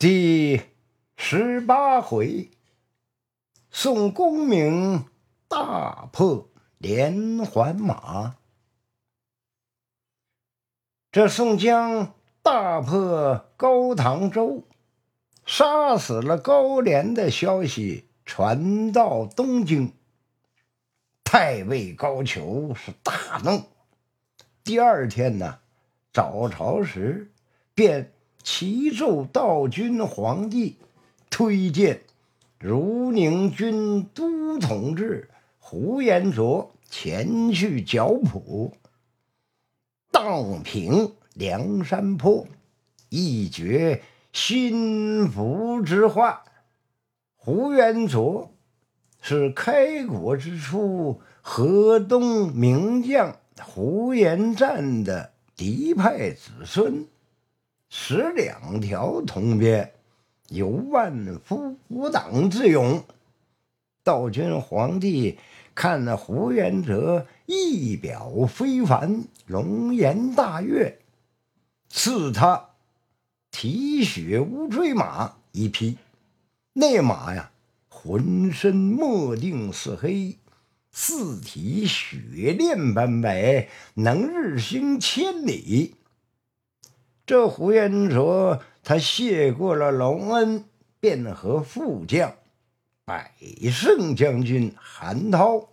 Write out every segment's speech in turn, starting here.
第十八回，宋公明大破连环马。这宋江大破高唐州，杀死了高廉的消息传到东京，太尉高俅是大怒。第二天呢，早朝时便。齐奏道君皇帝推荐如宁军都统制胡延灼前去剿捕，荡平梁山坡，一绝心腹之患。胡延灼是开国之初河东名将胡延赞的嫡派子孙。使两条铜鞭，有万夫不挡之勇。道君皇帝看那胡元哲仪表非凡，龙颜大悦，赐他提血乌骓马一匹。那马呀，浑身墨定似黑，四蹄雪炼般白，能日行千里。这胡延灼，他谢过了隆恩，便和副将百胜将军韩涛、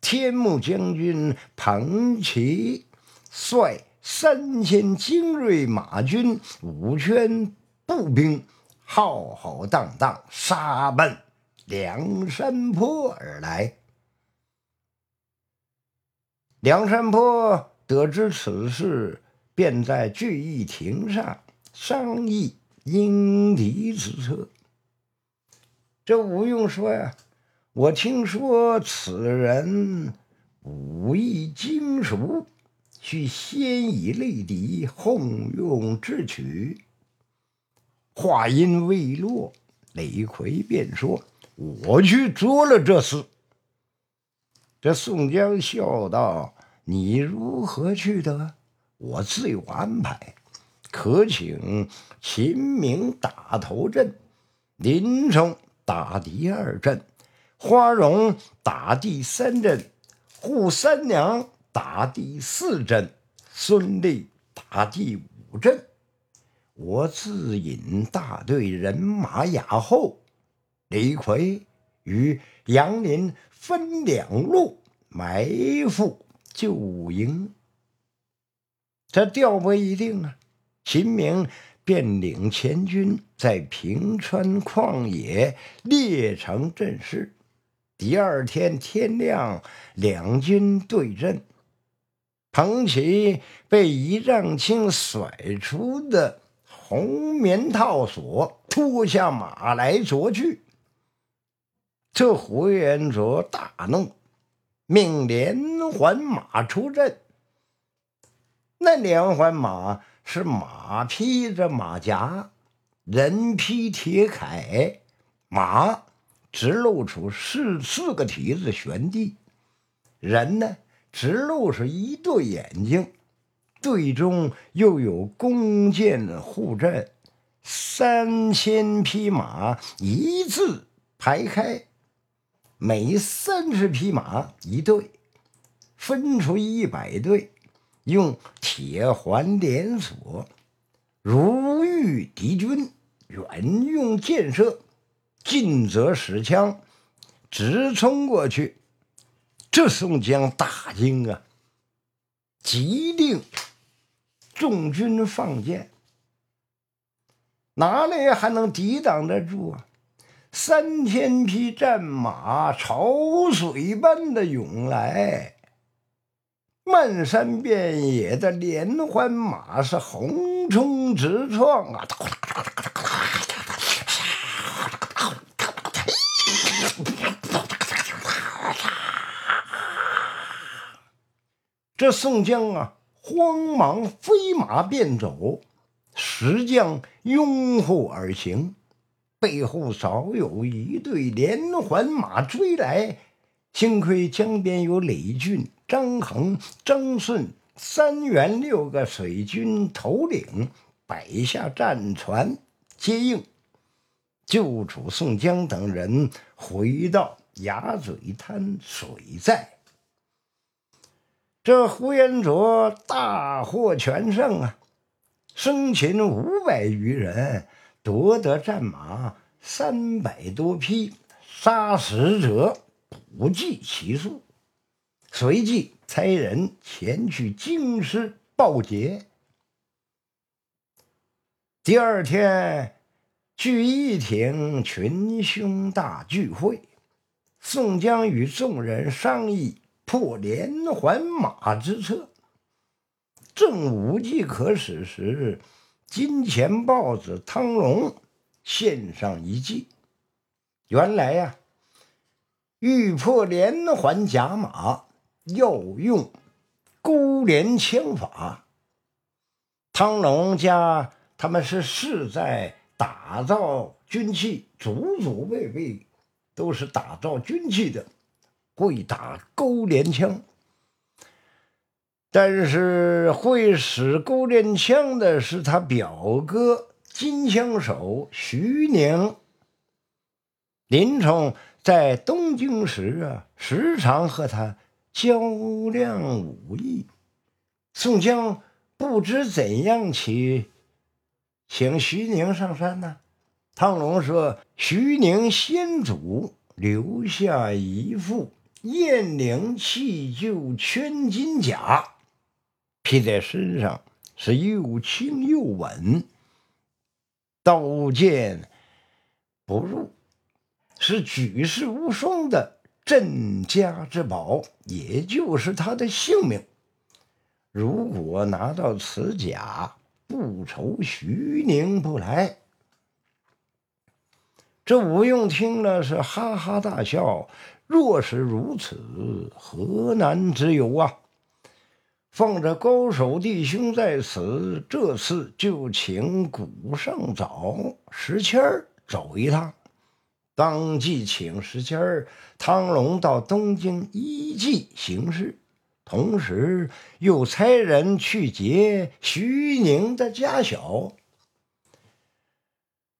天目将军彭祺率三千精锐马军、五千步兵，浩浩荡荡杀奔梁山坡而来。梁山坡得知此事。便在聚义亭上商议迎敌之策。这吴用说呀：“我听说此人武艺精熟，需先以类敌，后用智取。”话音未落，李逵便说：“我去捉了这厮。”这宋江笑道：“你如何去得？”我自有安排，可请秦明打头阵，林冲打第二阵，花荣打第三阵，扈三娘打第四阵，孙立打第五阵。我自引大队人马雅后，李逵与杨林分两路埋伏救营。这调不一定啊！秦明便领前军在平川旷野列成阵势。第二天天亮，两军对阵。彭祺被一丈青甩出的红棉套索脱下马来捉去。这胡延灼大怒，命连环马出阵。那连环马是马披着马甲，人披铁铠，马只露出四四个蹄子悬地，人呢只露出一对眼睛，队中又有弓箭护阵，三千匹马一字排开，每三十匹马一队，分出一百队。用铁环连锁，如遇敌军，远用箭射，近则使枪，直冲过去。这宋江大惊啊，急令众军放箭，哪里还能抵挡得住啊？三千匹战马潮水般的涌来。漫山遍野的连环马是横冲直撞啊！这宋江啊，慌忙飞马便走，石将拥护而行，背后早有一队连环马追来。幸亏江边有李俊。张衡、张顺三员六个水军头领摆下战船接应，救出宋江等人，回到鸭嘴滩水寨。这呼延灼大获全胜啊，生擒五百余人，夺得战马三百多匹，杀死者不计其数。随即差人前去京师报捷。第二天，聚义亭群雄大聚会，宋江与众人商议。破连环马之策，正无计可施时，金钱豹子汤龙献上一计。原来呀，欲破连环甲马，要用勾连枪法。汤龙家他们是世在打造军器，祖祖辈辈都是打造军器的。会打钩镰枪，但是会使钩镰枪的是他表哥金枪手徐宁。林冲在东京时啊，时常和他较量武艺。宋江不知怎样起，请徐宁上山呢？汤龙说：“徐宁先祖留下一副。”燕翎弃旧圈金甲，披在身上是又轻又稳，刀剑不入，是举世无双的镇家之宝，也就是他的性命。如果拿到此甲，不愁徐宁不来。这吴用听了是哈哈大笑。若是如此，何难之有啊？放着高手弟兄在此，这次就请古上早石谦儿走一趟。当即请石谦儿、汤龙到东京依计行事，同时又差人去劫徐宁的家小。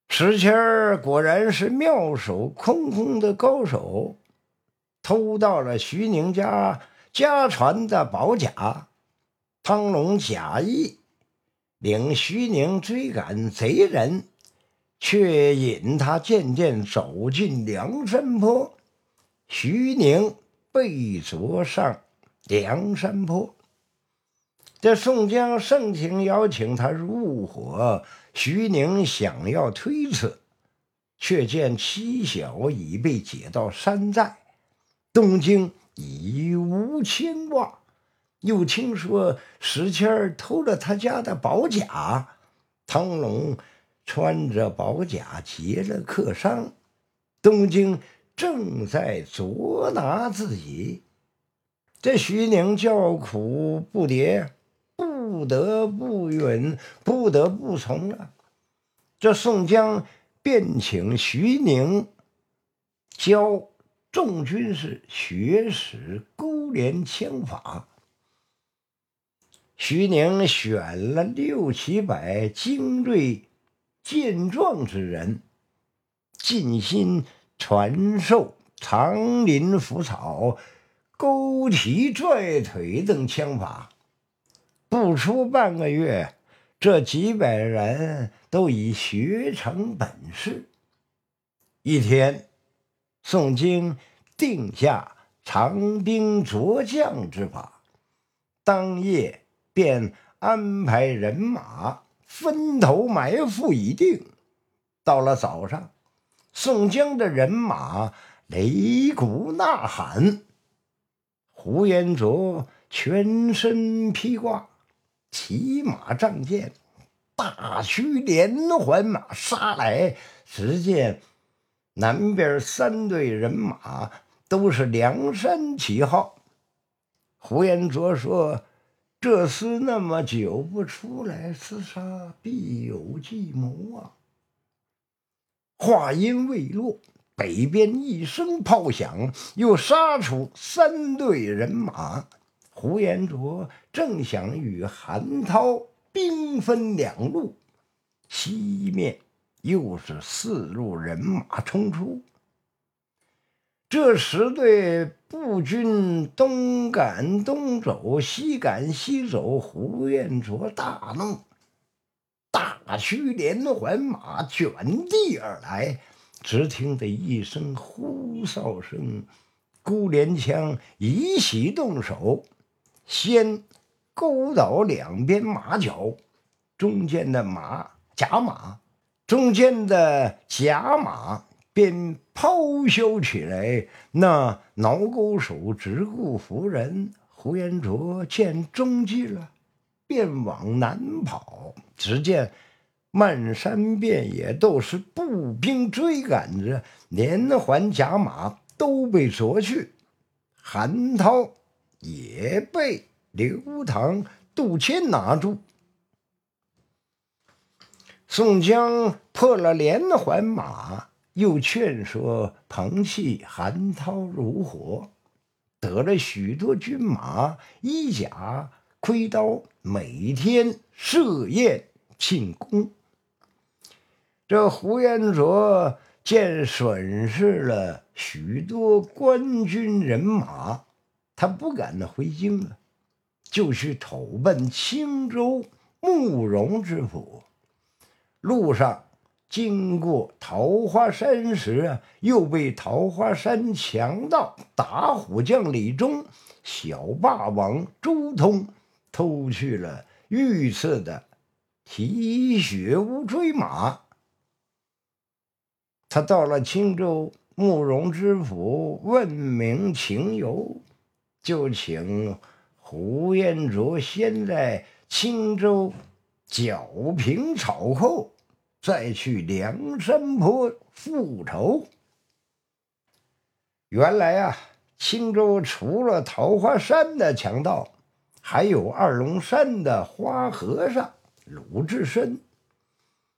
石谦儿果然是妙手空空的高手。偷到了徐宁家家传的宝甲，汤龙假意领徐宁追赶贼人，却引他渐渐走进梁山坡。徐宁被捉上梁山坡，这宋江盛情邀请他入伙，徐宁想要推辞，却见妻小已被解到山寨。东京已无牵挂，又听说石谦偷了他家的宝甲，汤龙穿着宝甲劫了客商，东京正在捉拿自己。这徐宁叫苦不迭，不得不允，不得不从了。这宋江便请徐宁教。众军士学使勾连枪法，徐宁选了六七百精锐健壮之人，尽心传授长林斧草、勾蹄拽腿等枪法。不出半个月，这几百人都已学成本事。一天。宋京定下长兵着将之法，当夜便安排人马分头埋伏已定。到了早上，宋江的人马擂鼓呐喊，呼延灼全身披挂，骑马仗剑，大驱连环马杀来。只见。南边三队人马都是梁山旗号。胡延灼说：“这厮那么久不出来厮杀，必有计谋啊！”话音未落，北边一声炮响，又杀出三队人马。胡延灼正想与韩涛兵分两路，西面又是四路人马冲出。这十队步军东赶东走，西赶西走，胡彦卓大怒，大驱连环马卷地而来。只听得一声呼哨声，孤连枪一起动手，先勾倒两边马脚，中间的马甲马，中间的甲马。便咆哮起来。那挠钩手只顾扶人，胡延灼见中计了，便往南跑。只见漫山遍野都是步兵追赶着，连环甲马都被捉去，韩涛也被刘唐、杜迁拿住。宋江破了连环马。又劝说彭玘、韩涛如火，得了许多军马、衣甲、盔刀，每天设宴庆功。这胡延灼见损失了许多官军人马，他不敢回京了，就去投奔青州慕容知府。路上。经过桃花山时啊，又被桃花山强盗打虎将李忠、小霸王周通偷去了御赐的提血乌骓马。他到了青州慕容知府，问明情由，就请胡延灼先在青州剿平草寇。再去梁山坡复仇。原来啊，青州除了桃花山的强盗，还有二龙山的花和尚鲁智深、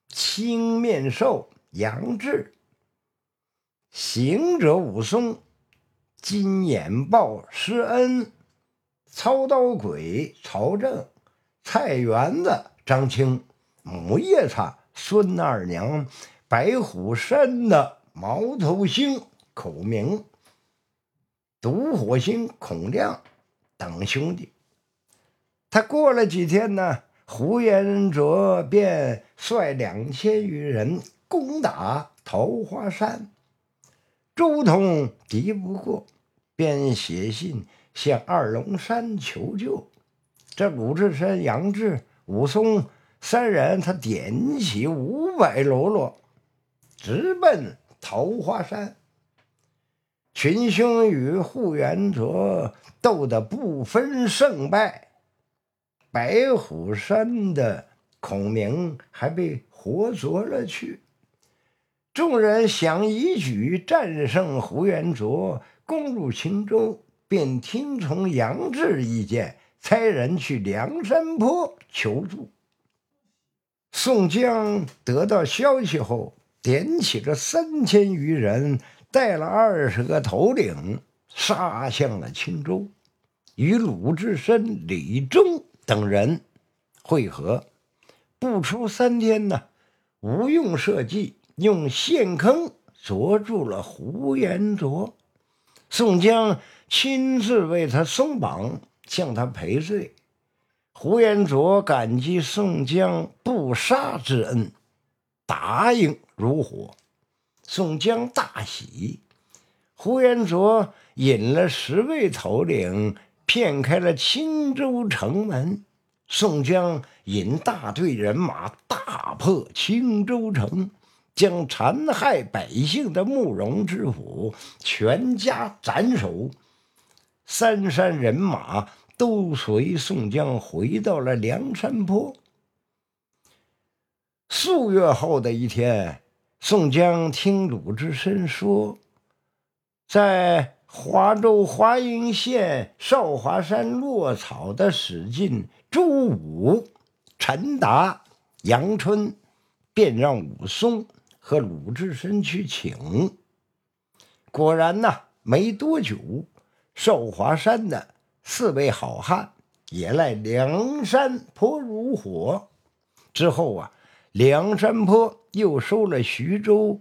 青面兽杨志、行者武松、金眼豹施恩、操刀鬼曹正、菜园子张青、母夜叉。孙二娘、白虎山的毛头星孔明、毒火星孔亮等兄弟，他过了几天呢，胡延灼便率两千余人攻打桃花山，周通敌不过，便写信向二龙山求救。这鲁智深、杨志、武松。三人，他点起五百喽啰，直奔桃花山。群雄与胡元卓斗得不分胜败，白虎山的孔明还被活捉了去。众人想一举战胜胡元卓，攻入青州，便听从杨志意见，差人去梁山坡求助。宋江得到消息后，点起了三千余人，带了二十个头领，杀向了青州，与鲁智深、李忠等人会合。不出三天呢，吴用设计用陷坑捉住了胡延灼，宋江亲自为他松绑，向他赔罪。胡延灼感激宋江不杀之恩，答应如火。宋江大喜。胡延灼引了十位头领，骗开了青州城门。宋江引大队人马大破青州城，将残害百姓的慕容知府全家斩首。三山人马。都随宋江回到了梁山坡。数月后的一天，宋江听鲁智深说，在华州华阴县少华山落草的史进、朱武、陈达、杨春，便让武松和鲁智深去请。果然呐，没多久，少华山的。四位好汉也来梁山坡如火。之后啊，梁山泊又收了徐州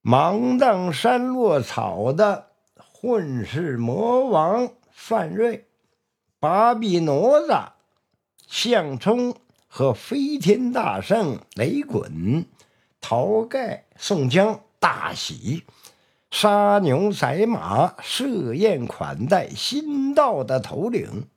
芒砀山落草的混世魔王范瑞，八臂哪吒、项冲和飞天大圣雷滚、晁盖、宋江大喜，杀牛宰马，设宴款待新到的头领。